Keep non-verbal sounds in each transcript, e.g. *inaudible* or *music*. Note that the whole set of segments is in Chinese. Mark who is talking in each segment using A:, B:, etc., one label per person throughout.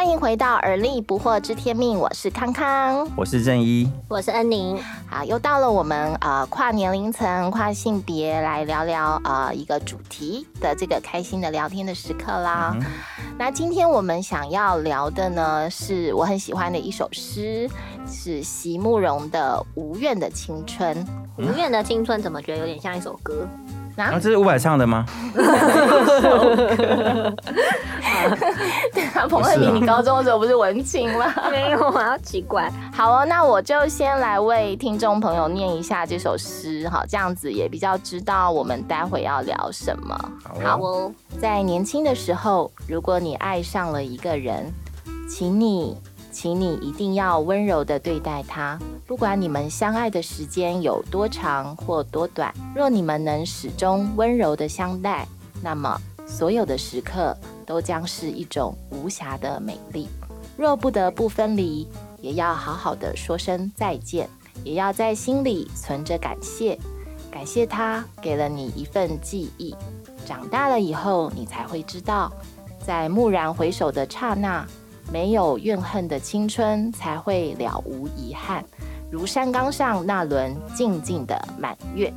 A: 欢迎回到而立不惑知天命，我是康康，
B: 我是正一，
A: 我是恩宁。好，又到了我们呃跨年龄层、跨性别来聊聊呃一个主题的这个开心的聊天的时刻啦。那今天我们想要聊的呢，是我很喜欢的一首诗，是席慕容的《无怨的青春》。
C: 无怨的青春怎么觉得有点像一首歌？
B: 啊，这是伍佰唱的吗？*laughs*
A: 对啊，彭慧敏，你高中的时候不是文青吗？*laughs*
C: 没有啊，奇怪。
A: 好哦，那我就先来为听众朋友念一下这首诗，好，这样子也比较知道我们待会要聊什么。
B: 好
C: 哦，
A: 在年轻的时候，如果你爱上了一个人，请你，请你一定要温柔的对待他，不管你们相爱的时间有多长或多短，若你们能始终温柔的相待，那么所有的时刻都将是一种无暇的美丽。若不得不分离，也要好好的说声再见，也要在心里存着感谢，感谢他给了你一份记忆。长大了以后，你才会知道，在蓦然回首的刹那，没有怨恨的青春才会了无遗憾，如山岗上那轮静静的满月。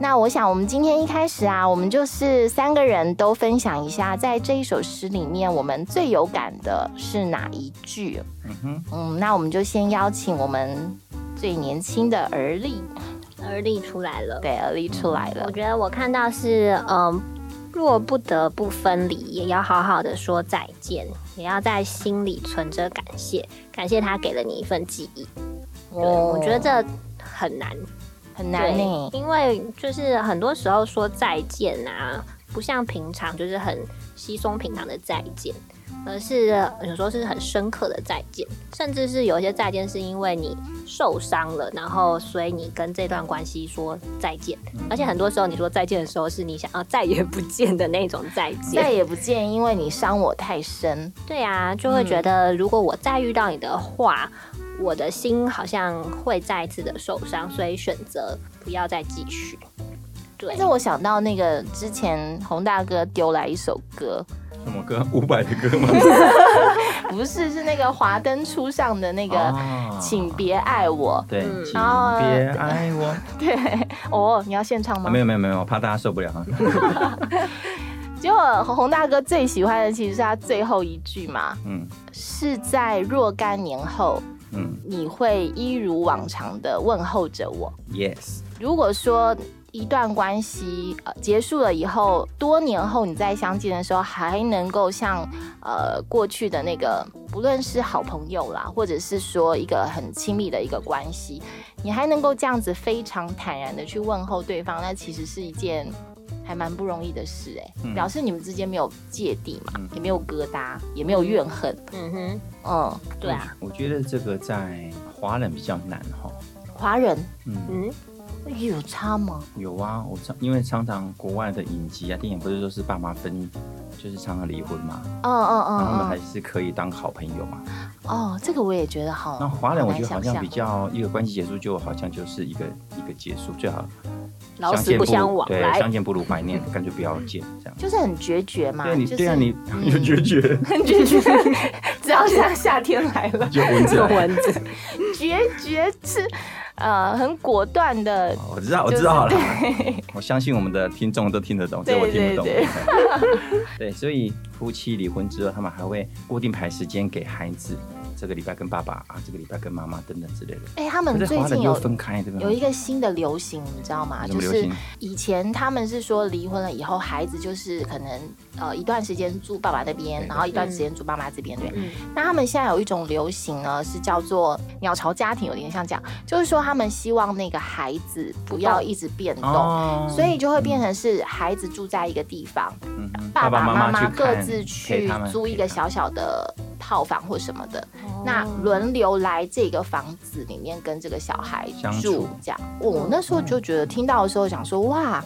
A: 那我想，我们今天一开始啊，我们就是三个人都分享一下，在这一首诗里面，我们最有感的是哪一句？
B: 嗯哼，
A: 嗯，那我们就先邀请我们最年轻的而立，
C: 而立出来了。
A: 对，而立出来了
C: 我。觉得我看到是，嗯，若不得不分离，也要好好的说再见，也要在心里存着感谢，感谢他给了你一份记忆。对，我觉得这很难，
A: 很难呢。
C: 因为就是很多时候说再见啊，不像平常就是很稀松平常的再见，而是有时候是很深刻的再见，甚至是有一些再见是因为你受伤了，然后所以你跟这段关系说再见，而且很多时候你说再见的时候是你想要再也不见的那种再见。
A: 再也不见，因为你伤我太深。
C: 对啊，就会觉得如果我再遇到你的话，我的心好像会再一次的受伤，所以选择不要再继续。对
A: 但是我想到那个之前洪大哥丢来一首歌，
B: 什么歌？伍佰的歌吗？*laughs*
A: 不是是那个华灯初上的那个
B: 哦“
A: 请别爱我
B: 对，
C: 嗯
B: 请别爱我。*laughs* ”。
A: 对，哦，你要现唱吗？
B: 啊没有没有没有，我怕大家受不了。*laughs*
A: 结果洪大哥最喜欢的其实是他最后一句嘛，
B: 嗯
A: 是在若干年后，
B: 嗯
A: 你会一如往常的问候着我。
B: ，yes，
A: 如果说一段关系呃结束了以后，多年后你再相见的时候，还能够像呃过去的那个，不论是好朋友啦，或者是说一个很亲密的一个关系，你还能够这样子非常坦然的去问候对方，那其实是一件。还蛮不容易的事哎、
B: 嗯。
A: 表示你们之间没有芥蒂嘛，
B: 嗯。
A: 也没有疙瘩，也没有怨恨，
C: 嗯哼，
A: 嗯，
C: 对啊，
B: 我觉得这个在华人比较难哈。
A: 华人？
B: 嗯，
C: 嗯，
A: 有差吗？
B: 有啊，我常因为常常国外的影集啊、电影不是都是爸妈分，就是常常离婚嘛，
A: 嗯嗯
B: 然后他们
A: 嗯
B: 还是可以当好朋友嘛。
A: 嗯，哦，这个我也觉得好。
B: 那华人我觉得好像比较一个关系结束就好像就是一个一个结束，最好
C: 老死不相往
B: 对，
C: 来
B: 相。见不如怀念，干脆不要见这样。
A: 就是很决绝嘛，
B: 对你，
A: 就是
B: 对啊，你有决绝，
A: 很决绝，*laughs* 只要像夏天来了，
B: 就蚊子来。
C: 蚊子，
A: 决绝是呃很果断的，
B: 哦我知道，我知道了。我相信我们的听众都听得懂，这我听不懂。
A: 对 *laughs*
B: 对，所以夫妻离婚之后，他们还会固定排时间给孩子，这个礼拜跟爸爸啊，这个礼拜跟妈妈等等之类的。
A: 哎、他们最近有
B: 分开，对吧？
A: 有一个新的流行，你知道吗？就是以前他们是说离婚了以后，孩子就是可能呃一段时间住爸爸那边，然后一段时间住妈妈这边，对。
C: 嗯
A: 那他们现在有一种流行呢，是叫做鸟巢家庭，有点像这样，就是说他们希望那个孩子不要一直变动。
B: 哦
A: 所以就会变成是孩子住在一个地方，
B: 嗯
A: 爸爸妈妈各自去租一个小小的套房或什么的，
C: 哦
A: 那轮流来这个房子里面跟这个小孩
B: 相
A: 住
B: 处，
A: 这样。我那时候就觉得听到的时候想说，哇，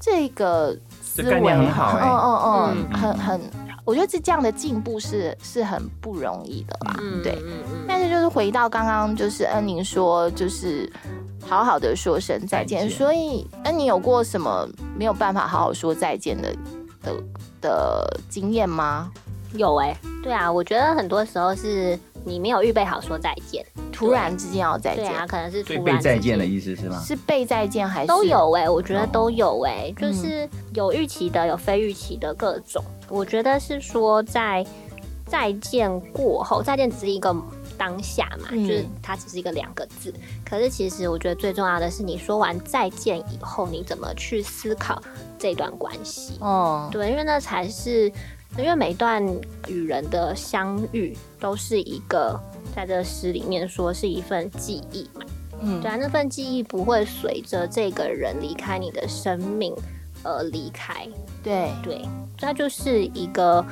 A: 这个思
B: 这概念
A: 维
B: 很好欸
A: 嗯嗯嗯，
B: 嗯
A: 很很，我觉得这这样的进步是是很不容易的啦，
C: 嗯
A: 对。
C: 嗯嗯
A: 但是就是回到刚刚，就是恩宁说，就是好好的说声再见。
B: 再见
A: 所以恩宁有过什么没有办法好好说再见的的的经验吗？
C: 有哎、对啊，我觉得很多时候是你没有预备好说再见，
A: 突然之间要再见，
C: 对啊，可能是突然
B: 再见的意思是吗？
A: 是被再见还是
C: 都？有哎、我觉得
B: 哦
C: 都有哎、就是有预期的，有非预期的各种。我觉得是说在再见过后，再见只是一个当下嘛，
A: 嗯
C: 就是它只是一个两个字。可是其实我觉得最重要的是，你说完再见以后，你怎么去思考这段关系？
A: 哦，
C: 对，因为那才是，因为每一段与人的相遇都是一个，在这诗里面说是一份记忆嘛。
A: 嗯
C: 对啊，那份记忆不会随着这个人离开你的生命而离开，
A: 对，
C: 对，它就是一个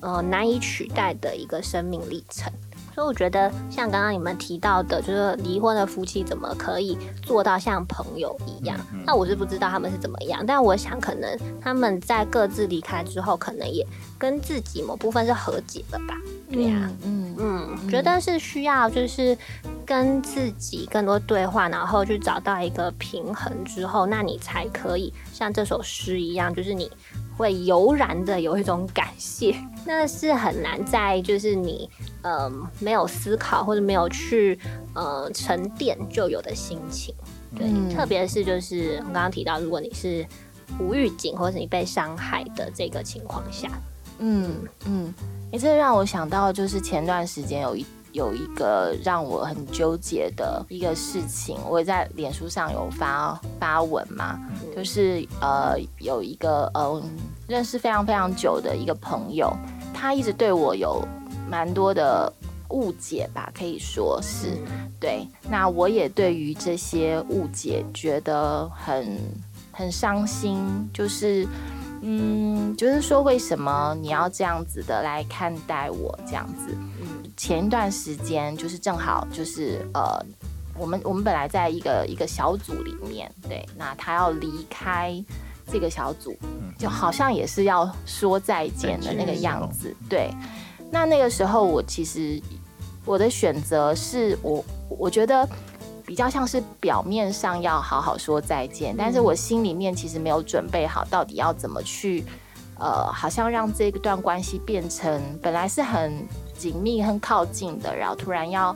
C: 呃难以取代的一个生命历程。所以我觉得，像刚刚你们提到的，就是离婚的夫妻怎么可以做到像朋友一样？
B: 嗯嗯
C: 那我是不知道他们是怎么样，但我想可能他们在各自离开之后，可能也跟自己某部分是和解了吧？对呀、
A: 嗯嗯
C: 嗯，觉得是需要就是跟自己更多对话，然后去找到一个平衡之后，那你才可以像这首诗一样，就是你会油然的有一种感谢，那是很难在就是你呃没有思考或者没有去呃沉淀就有的心情。对，
A: 嗯
C: 特别是就是我刚刚提到，如果你是无预警或者是你被伤害的这个情况下，
A: 嗯嗯，哎、这让我想到，就是前段时间有一有一个让我很纠结的一个事情，我也在脸书上有发发文嘛，就是呃有一个呃认识非常非常久的一个朋友，他一直对我有蛮多的误解吧，可以说是。对，那我也对于这些误解觉得很很伤心，就是嗯，就是说为什么你要这样子的来看待我这样子？嗯，前一段时间就是正好就是呃，我们我们本来在一个一个小组里面，对，那他要离开这个小组，就好像也是要说再见的那个样子，对。那那个时候我其实我的选择是我我觉得比较像是表面上要好好说再见，但是我心里面其实没有准备好到底要怎么去，呃，好像让这段关系变成本来是很紧密、很靠近的，然后突然要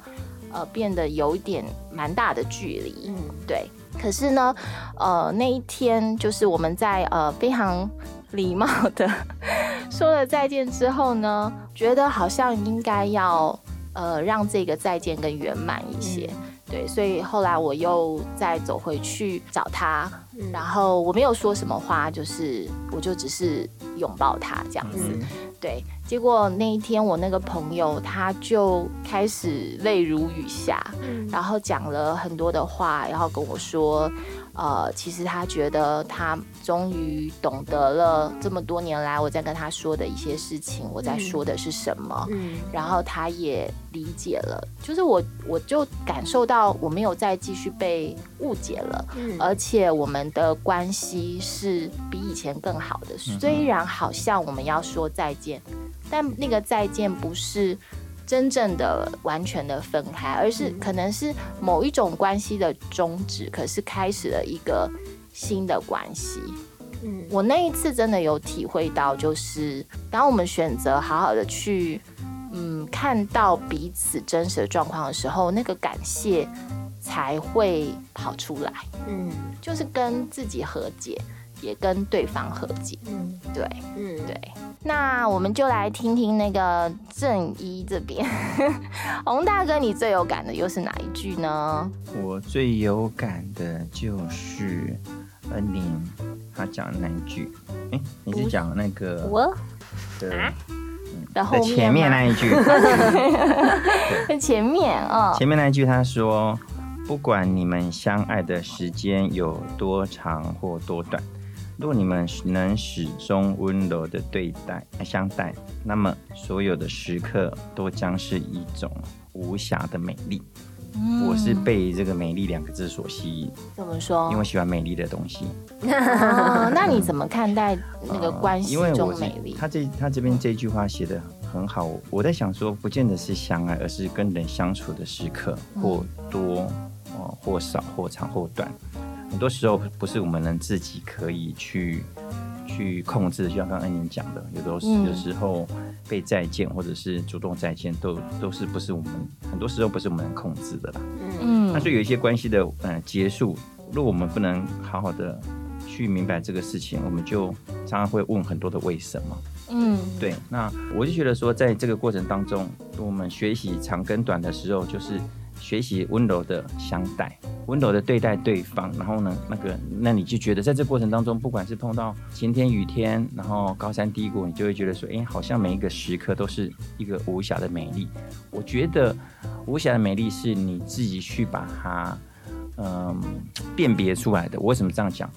A: 呃变得有一点蛮大的距离，
C: 嗯
A: 对。可是呢，呃，那一天就是我们在呃非常礼貌的 *laughs* 说了再见之后呢，觉得好像应该要呃让这个再见更圆满一些。对，所以后来我又再走回去找他，
C: 嗯。
A: 然后我没有说什么话，就是我就只是拥抱他这样子。
C: 嗯。
A: 对，结果那一天我那个朋友他就开始泪如雨下，
C: 嗯。
A: 然后讲了很多的话，然后跟我说，呃，其实他觉得他终于懂得了这么多年来我在跟他说的一些事情，我在说的是什么。
C: 嗯
A: 然后他也理解了，就是我，我就感受到我没有再继续被误解了，
C: 嗯
A: 而且我们的关系是比以前更好的。虽然好像我们要说再见，但那个再见不是真正的完全的分开，而是可能是某一种关系的终止，可是开始了一个新的关系。
C: 嗯。
A: 我那一次真的有体会到，就是当我们选择好好的去，嗯，看到彼此真实的状况的时候，那个感谢才会跑出来，
C: 嗯。
A: 就是跟自己和解，也跟对方和解。
C: 嗯。
A: 对。
C: 嗯，
A: 对，那我们就来听听那个正一这边，*laughs* 洪大哥，你最有感的又是哪一句呢？
B: 我最有感的就是恩宁他讲的那一句，哎、你是讲那个
C: 我？
B: 的
C: 啊？
A: 然后
B: 的前面那一句，*laughs*
A: 在前面啊，
B: 前面那一句他说，不管你们相爱的时间有多长或多短，如果你们能始终温柔的对待相待，那么所有的时刻都将是一种无瑕的美丽。我是被这个“美丽”两个字所吸引，
A: 怎么说？
B: 因为喜欢美丽的东西。
A: 哦，*laughs* 那你怎么看待那个关系中美丽？
B: 他这他这边这句话写的很好，我在想说，不见得是相爱，而是跟人相处的时刻，或多哦，或少，或长或短。很多时候不是我们能自己可以去去控制，就像刚刚恩宁讲的，有的时候
A: 嗯
B: 有时候被再见或者是主动再见，都都是不是我们很多时候不是我们能控制的啦。
A: 嗯
B: 那所以有一些关系的呃结束，如果我们不能好好的去明白这个事情，我们就常常会问很多的为什么。
A: 嗯，
B: 对，那我就觉得说，在这个过程当中，我们学习长跟短的时候，就是学习温柔的相待，温柔的对待对方。然后呢，那个，那你就觉得在这过程当中，不管是碰到晴天雨天，然后高山低谷，你就会觉得说，哎，好像每一个时刻都是一个无瑕的美丽。我觉得无瑕的美丽是你自己去把它，嗯，辨别出来的。我为什么这样讲？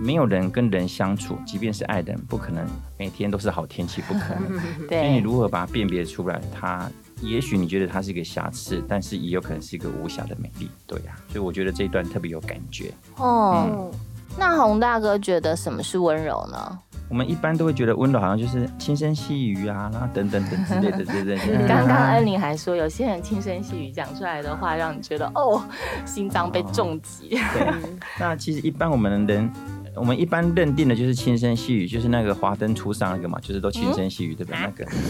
B: 没有人跟人相处，即便是爱的人，不可能每天都是好天气，不可能。*laughs* 所以你，如何把它辨别出来？它也许你觉得它是一个瑕疵，但是也有可能是一个无瑕的美丽，对呀、所以我觉得这一段特别有感觉。
A: 哦，
C: 嗯，
A: 那洪大哥觉得什么是温柔呢？
B: 我们一般都会觉得温柔好像就是轻声细语啊，然后等等等之类的，对不对？*laughs*
A: 刚刚恩玲还说，有些人轻声细语讲出来的话，让你觉得哦，心脏被重击。
B: 对，那其实一般我们人，我们一般认定的就是轻声细语，就是那个华灯初上那个嘛，就是都轻声细语，对不对？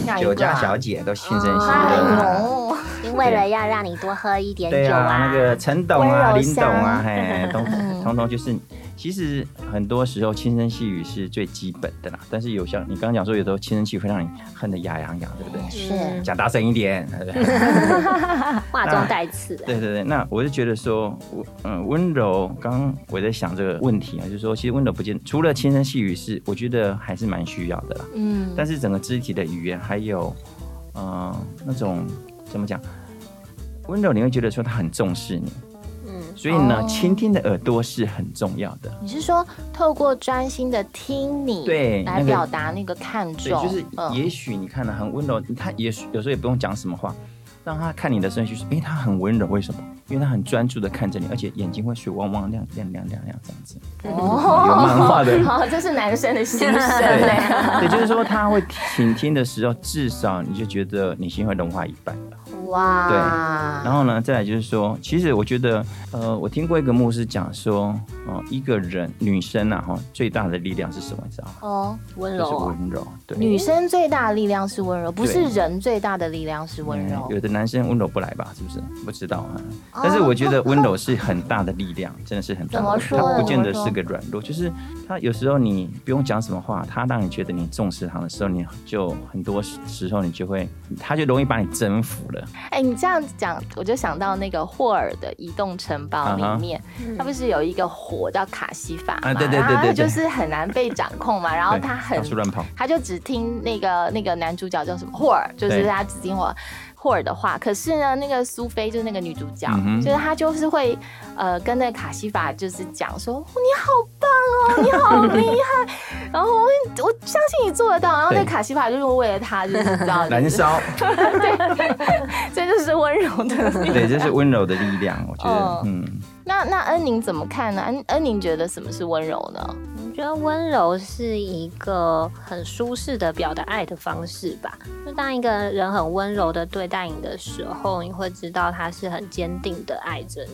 B: 那个酒家小姐都轻声细语。
C: 因为了要让你多喝一点酒
B: 对啊，那个陈董啊、林董啊，
A: 乡。
B: 嘿，通
A: 嗯。
B: 通通就是，其实很多时候轻声细语是最基本的啦。但是有像你刚刚讲说，有时候轻声细语会让你恨得牙痒痒，对不对？
A: 是
B: 讲大声一点，*laughs* 对不 *laughs* 对？
C: 话中带刺的。
B: 对对对，那我就觉得说，我嗯温柔，刚刚我在想这个问题啊，就是说，其实温柔不见除了轻声细语是，我觉得还是蛮需要的啦。
A: 嗯，
B: 但是整个肢体的语言还有，呃，那种怎么讲，温柔你会觉得说他很重视你，
C: 嗯，
B: 所以呢，
A: 哦
B: 倾听的耳朵是很重要的。
A: 你是说透过专心的听你，
B: 对来
A: 表达那个看
B: 对，
A: 重，
B: 就是
A: 嗯
B: 也许你看的很温柔，他也许有时候也不用讲什么话，让他看你的时候就是，哎，他很温柔，为什么？因为他很专注的看着你，而且眼睛会水汪汪亮亮亮亮亮这样子。
A: 哦
B: 有漫画的 *laughs*
A: 哦，这是男生的心声
B: 对
A: 嘞。
B: 对，就是说他会倾听的时候，至少你就觉得你心会融化一半了。
A: 哇，
B: 对然后呢，再来就是说，其实我觉得，呃，我听过一个牧师讲说，哦、一个人女生啊，哈，最大的力量是什么？你知道吗？
A: 哦，
B: 就是
C: 温柔啊，
B: 温柔。对，
A: 女生最大的力量是温柔，不是人最大的力量是温柔
B: 嗯。有的男生温柔不来吧？是不是？不知道啊。
A: 哦
B: 但是我觉得温柔是很大的力量，真的是很大的。
A: 怎么说
B: 他不见得是个软弱，就是他有时候你不用讲什么话，他让你觉得你重视他的时候，你就很多时候你就会，他就容易把你征服了。
A: 哎，你这样讲，我就想到那个霍尔的《移动城堡》里面，它不是有一个火叫卡西法嘛？
B: 啊对对对
A: 然后它
B: 对对
A: 就是很难被掌控嘛，然后他很
B: 乱跑。
A: 他就只听那个那个男主角叫什么霍尔，就是他只听霍尔霍尔的话。可是呢，那个苏菲就是那个女主角，就是她就是会呃跟那个卡西法就是讲说、哦你好棒哦，你好厉害，*laughs* 然后我我相信你做得到。然后那卡西法就是为了他，就是你知道，
B: 燃烧，*laughs* 对
A: 这就是温柔的。
B: 对，这是温柔的力量。我觉得
A: 哦，
B: 嗯，
A: 那那恩宁怎么看呢？恩恩宁觉得什么是温柔呢？
C: 我觉得温柔是一个很舒适的表达爱的方式吧。就当一个人很温柔的对待你的时候，你会知道他是很坚定的爱着你。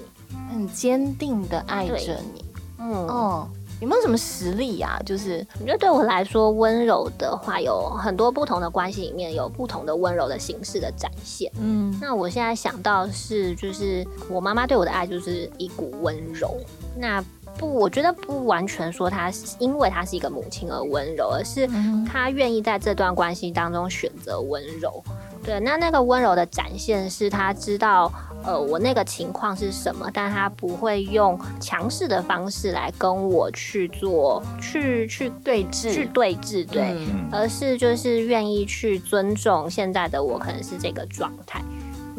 A: 很坚定的爱着你。
C: 嗯，
A: 哦，有没有什么实例呀、就是
C: 我觉得对我来说，温柔的话有很多不同的关系里面有不同的温柔的形式的展现。
A: 嗯
C: 那我现在想到是，就是我妈妈对我的爱就是一股温柔。那不，我觉得不完全说他是因为他是一个母亲而温柔，而是
A: 嗯
C: 她愿意在这段关系当中选择温柔。对，那那个温柔的展现是他知道，呃，我那个情况是什么，但他不会用强势的方式来跟我去做，去去
A: 对峙
C: 去对峙，对。而是就是愿意去尊重现在的我可能是这个状态，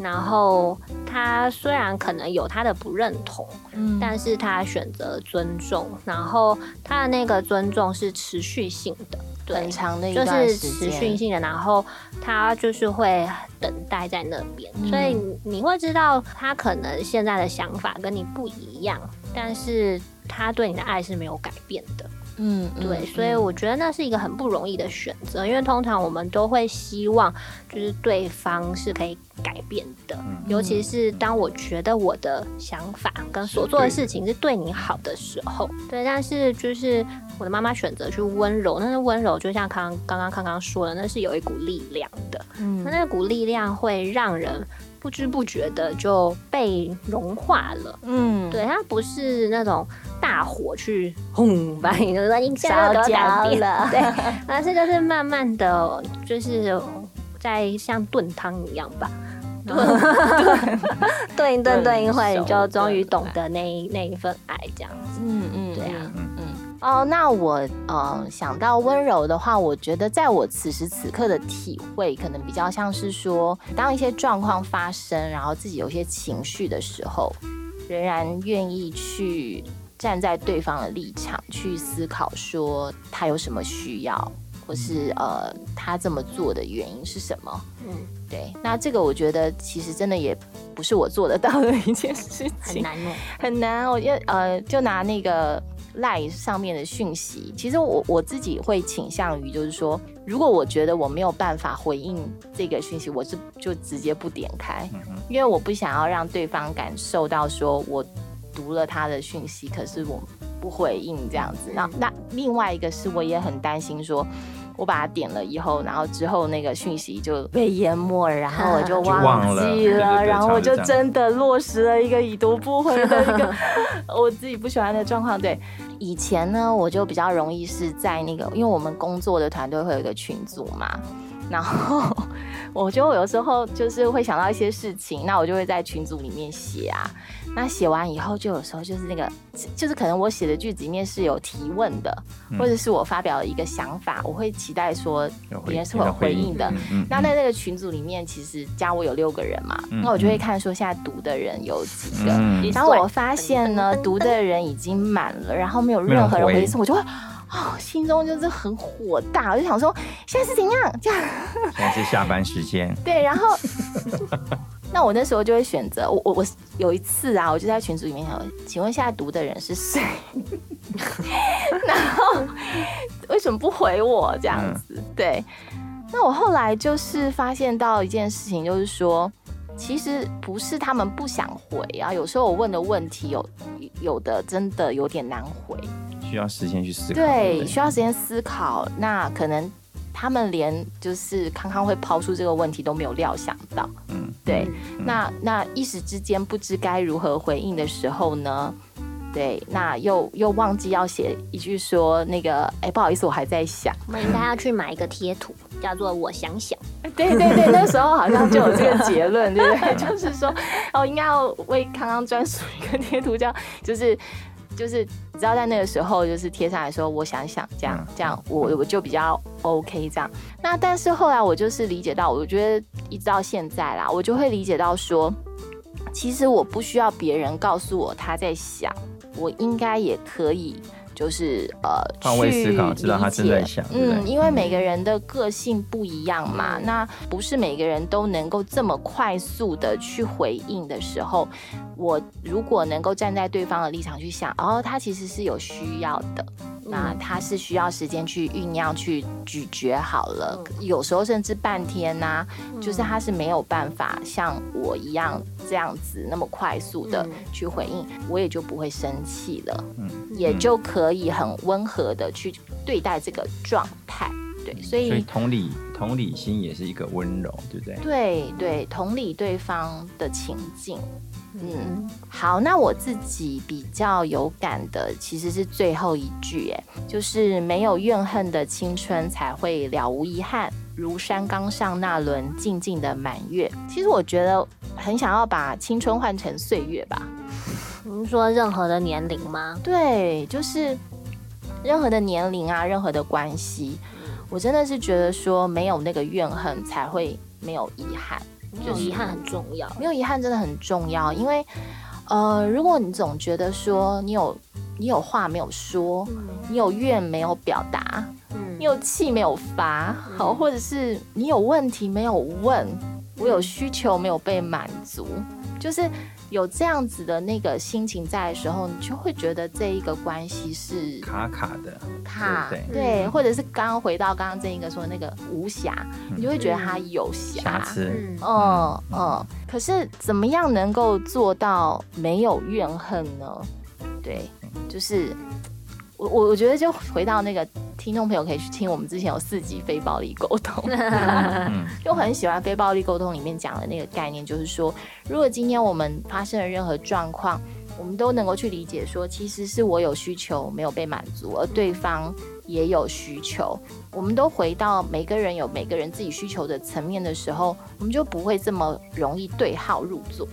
C: 然后他虽然可能有他的不认同，
A: 嗯。
C: 但是他选择尊重，然后他的那个尊重是持续性的，对
A: 很，长的一
C: 就是持续，性的，然后他就是会等待在那边，
A: 嗯。
C: 所以你你会知道他可能现在的想法跟你不一样，但是他对你的爱是没有改变的。
A: 嗯，嗯
C: 对，所以我觉得那是一个很不容易的选择，因为通常我们都会希望就是对方是可以改变的，尤其是当我觉得我的想法跟所做的事情是对你好的时候，对。但是就是我的妈妈选择去温柔，那是温柔，就像刚刚刚刚刚说的，那是有一股力量的，
A: 嗯
C: 那那股力量会让人不知不觉的就被融化了。
A: 嗯，
C: 对，它不是那种大火去轰把你的你现在给我
A: 烧焦了
C: 对，而是就是慢慢的就是在像炖汤一样吧。*laughs* 炖一炖炖一会，你就终于懂得那一那一份爱，这样子。
A: 嗯嗯，
C: 对啊
A: 嗯嗯。哦，那我呃想到温柔的话，我觉得在我此时此刻的体会，可能比较像是说，当一些状况发生，然后自己有一些情绪的时候，仍然愿意去站在对方的立场去思考，说他有什么需要，或是呃他这么做的原因是什么。
C: 嗯，
A: 对，那这个我觉得其实真的也不是我做得到的一件事情。
C: 很难哦。
A: 很难，我要呃就拿那个赖上面的讯息，其实我我自己会倾向于就是说，如果我觉得我没有办法回应这个讯息，我是就直接不点开，因为我不想要让对方感受到说我读了他的讯息，可是我不回应这样子。那那另外一个是我也很担心说。我把它点了以后，然后之后那个讯息就被淹没，然后我就
B: 就忘
A: 记了，
B: 对对对
A: 然后我就真的落实了一个已读不回的一个 *laughs* 我自己不喜欢的状况。对，以前呢，我就比较容易是在那个，因为我们工作的团队会有一个群组嘛，然后我觉得我有时候就是会想到一些事情，那我就会在群组里面写啊。那写完以后，就有时候就是那个，就是可能我写的句子里面是有提问的，或者是我发表了一个想法，我会期待说别人是会有回应的。那在那个群组里面，其实加我有六个人嘛，
B: 嗯
A: 那我就会看说现在读的人有几个，
B: 嗯
A: 然后我发现呢，读的人已经满了，然后没有任何人回应，我就会。哦，心中就是很火大，我就想说现在是怎样这样？
B: 现在是下班时间，*laughs*
A: 对，然后 *laughs* 那我那时候就会选择我我我有一次啊，我就在群组里面想，请问现在读的人是谁？*laughs* 然后为什么不回我这样子？对，那我后来就是发现到一件事情，就是说。其实不是他们不想回啊，有时候我问的问题有有的真的有点难回，
B: 需要时间去思考。
A: 对，需要时间思考。那可能他们连就是康康会抛出这个问题都没有料想到，
B: 嗯，
A: 对。那那一时之间不知该如何回应的时候呢？对，那又又忘记要写一句说那个，哎，不好意思，我还在想。
C: 我们应该要去买一个贴图，叫做“我想想
A: 对对对，那时候好像就有这个结论，对不对？*laughs* 就是说，哦，应该要为康康专属一个贴图，这样就是就是，你知道在那个时候就是贴上来说，我想想这样
B: 嗯
A: 这样，我我就比较 OK 这样。那但是后来我就是理解到，我觉得一直到现在啦，我就会理解到说，其实我不需要别人告诉我他在想，我应该也可以。就是呃，
B: 换位思考
A: 去
B: 知道他
A: 理解
B: 正在想
A: 嗯，因为每个人的个性不一样嘛，那不是每个人都能够这么快速的去回应的时候，我如果能够站在对方的立场去想，哦，他其实是有需要的，那他是需要时间去酝酿、去咀嚼好了，有时候甚至半天呐、就是他是没有办法像我一样这样子那么快速的
C: 嗯。
A: 去回应，我也就不会生气了，
B: 嗯。
A: 也就可以很温和的去对待这个状态。对，所
B: 所以
A: 以
B: 同理同理心也是一个温柔，对不对？
A: 对对，同理对方的情境。嗯，好，那我自己比较有感的其实是最后一句，哎，就是没有怨恨的青春才会了无遗憾，如山岗上那轮静静的满月。其实我觉得很想要把青春换成岁月吧，”。
C: 您说任何的年龄吗？
A: 对，就是任何的年龄啊，任何的关系，我真的是觉得说没有那个怨恨才会没有遗憾。
C: 没有遗憾很重要。
A: 没有遗憾真的很重要，因为呃，如果你总觉得说你有你有话没有说，你有怨没有表达，
C: 嗯
A: 你有气没有发，好，或者是你有问题没有问，我有需求没有被满足，就是有这样子的那个心情在的时候，你就会觉得这一个关系是
B: 卡卡的，
A: 卡，
B: 对
A: 或者是刚刚回到刚刚这一个说那个无瑕，你就会觉得它有瑕。
B: 瑕疵，
C: 嗯
A: 嗯。嗯，可是怎么样能够做到没有怨恨呢？对，就是我我我觉得就回到那个听众朋友可以去听我们之前有四集非暴力沟通，*laughs*
B: 嗯
A: 就很喜欢非暴力沟通里面讲的那个概念，就是说，如果今天我们发生了任何状况，我们都能够去理解说，其实是我有需求没有被满足，而对方也有需求，我们都回到每个人有每个人自己需求的层面的时候，我们就不会这么容易对号入座，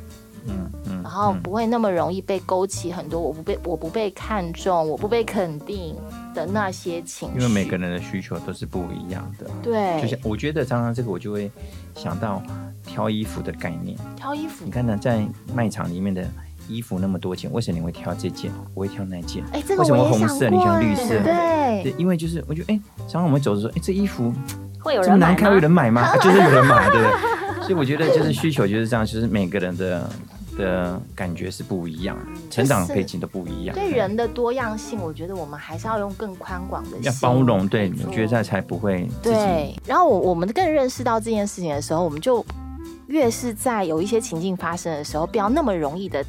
B: 嗯嗯，
A: 然后不会那么容易被勾起很多我不被我不被看重、我不被肯定的那些情绪。
B: 因为每个人的需求都是不一样的。
A: 对，
B: 就像我觉得常常这个我就会想到挑衣服的概念。
A: 挑衣服
B: 你，看呢，在卖场里面的衣服那么多件，为什么你会挑这件，不会挑那件？
A: 哎，这个
B: 为什么
A: 我也想
B: 红色你喜欢绿色
A: 对
B: 对，因为就是我觉得，哎、常常我们走的时候，哎、这衣服
C: 会有
B: 这么难看，有人买吗？*laughs* 啊就是有人买，对不对？所以我觉得就是需求就是这样，就是每个人的的感觉是不一样，成长背景都不一样，
A: 对人的多样性，我觉得我们还是要用更宽广的心
B: 要包容，对，
A: 没错
B: 我觉得这样才不会
A: 对，然后我我们更认识到这件事情的时候，我们就越是在有一些情境发生的时候，不要那么容易的，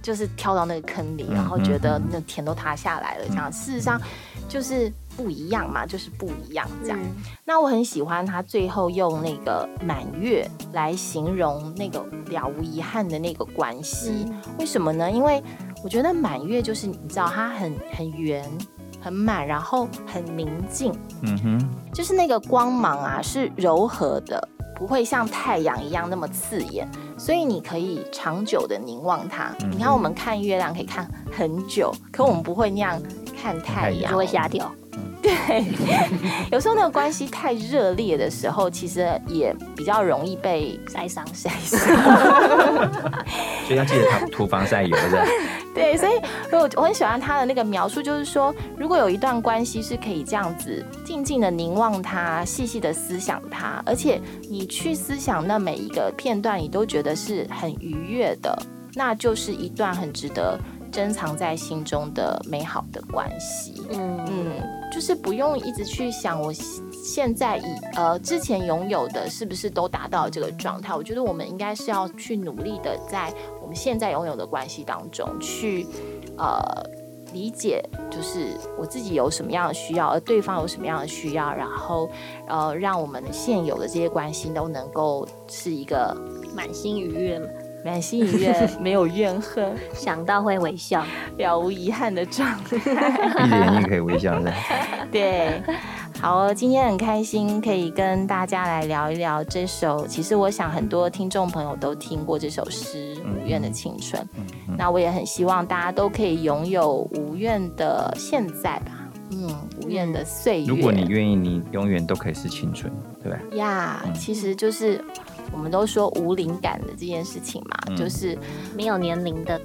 A: 就是跳到那个坑里，
B: 嗯
A: 然后觉得那天都塌下来了，这样。事实上就是不一样嘛，就是不一样这样。
C: 嗯
A: 那我很喜欢他最后用那个满月来形容那个了无遗憾的那个关系。
C: 嗯
A: 为什么呢？因为我觉得满月就是你知道它很很圆、很满，然后很宁静，
B: 嗯哼，
A: 就是那个光芒啊是柔和的，不会像太阳一样那么刺眼，所以你可以长久的凝望它。
B: 嗯
A: 你看我们看月亮可以看很久，可我们不会那样看太阳，
C: 就会瞎掉。*laughs*
A: 有时候那个关系太热烈的时候，其实也比较容易被
C: 晒伤
A: 晒伤。*laughs*
B: 所以要记得涂涂防晒油的，*laughs*
A: 对，所以我我很喜欢他的那个描述，就是说，如果有一段关系是可以这样子静静的凝望他，细细的思想他，而且你去思想那每一个片段，你都觉得是很愉悦的，那就是一段很值得珍藏在心中的美好的关系。
C: 嗯
A: 嗯，就是不用一直去想我现在以呃之前拥有的是不是都达到这个状态。我觉得我们应该是要去努力的，在我们现在拥有的关系当中去呃理解，就是我自己有什么样的需要，而对方有什么样的需要，然后呃让我们现有的这些关系都能够是一个
C: 满心愉悦，
A: 满心愉悦、没有怨恨、*laughs*
C: 想到会微笑。
A: 了无遗憾的状态。
B: 闭着眼睛可以微笑的。*laughs*
A: 对，好哦，今天很开心可以跟大家来聊一聊这首。其实我想很多听众朋友都听过这首诗《
B: 嗯
A: 无怨的青春》
B: 嗯嗯
A: 那我也很希望大家都可以拥有无怨的现在吧。嗯，无怨的岁月。
B: 如果你愿意，你永远都可以是青春，对吧？
A: 呀
B: 嗯
A: 其实就是我们都说无灵感的这件事情嘛，
B: 嗯。
A: 就是
C: 没有年龄的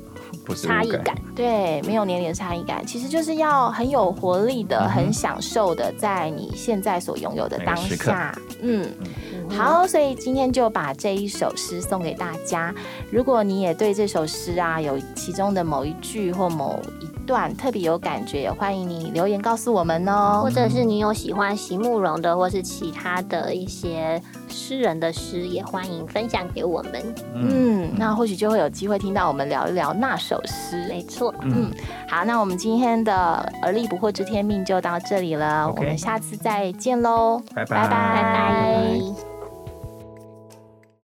C: 差异感，
A: 对，没有年龄的差异感，其实就是要很有活力的、
B: 嗯
A: 很享受的，在你现在所拥有的当下。嗯，
C: 嗯。
A: 好，所以今天就把这一首诗送给大家。如果你也对这首诗啊有其中的某一句或某一段特别有感觉，也欢迎你留言告诉我们哦
C: 或。者是你有喜欢席慕容的，或是其他的一些诗人的诗，也欢迎分享给我们。
A: 嗯，那或许就会有机会听到我们聊一聊那首诗。
C: 没错，
A: 嗯，好，那我们今天的而立不惑知天命就到这里了，我们下次再见喽，
B: 拜
A: 拜拜
C: 拜拜。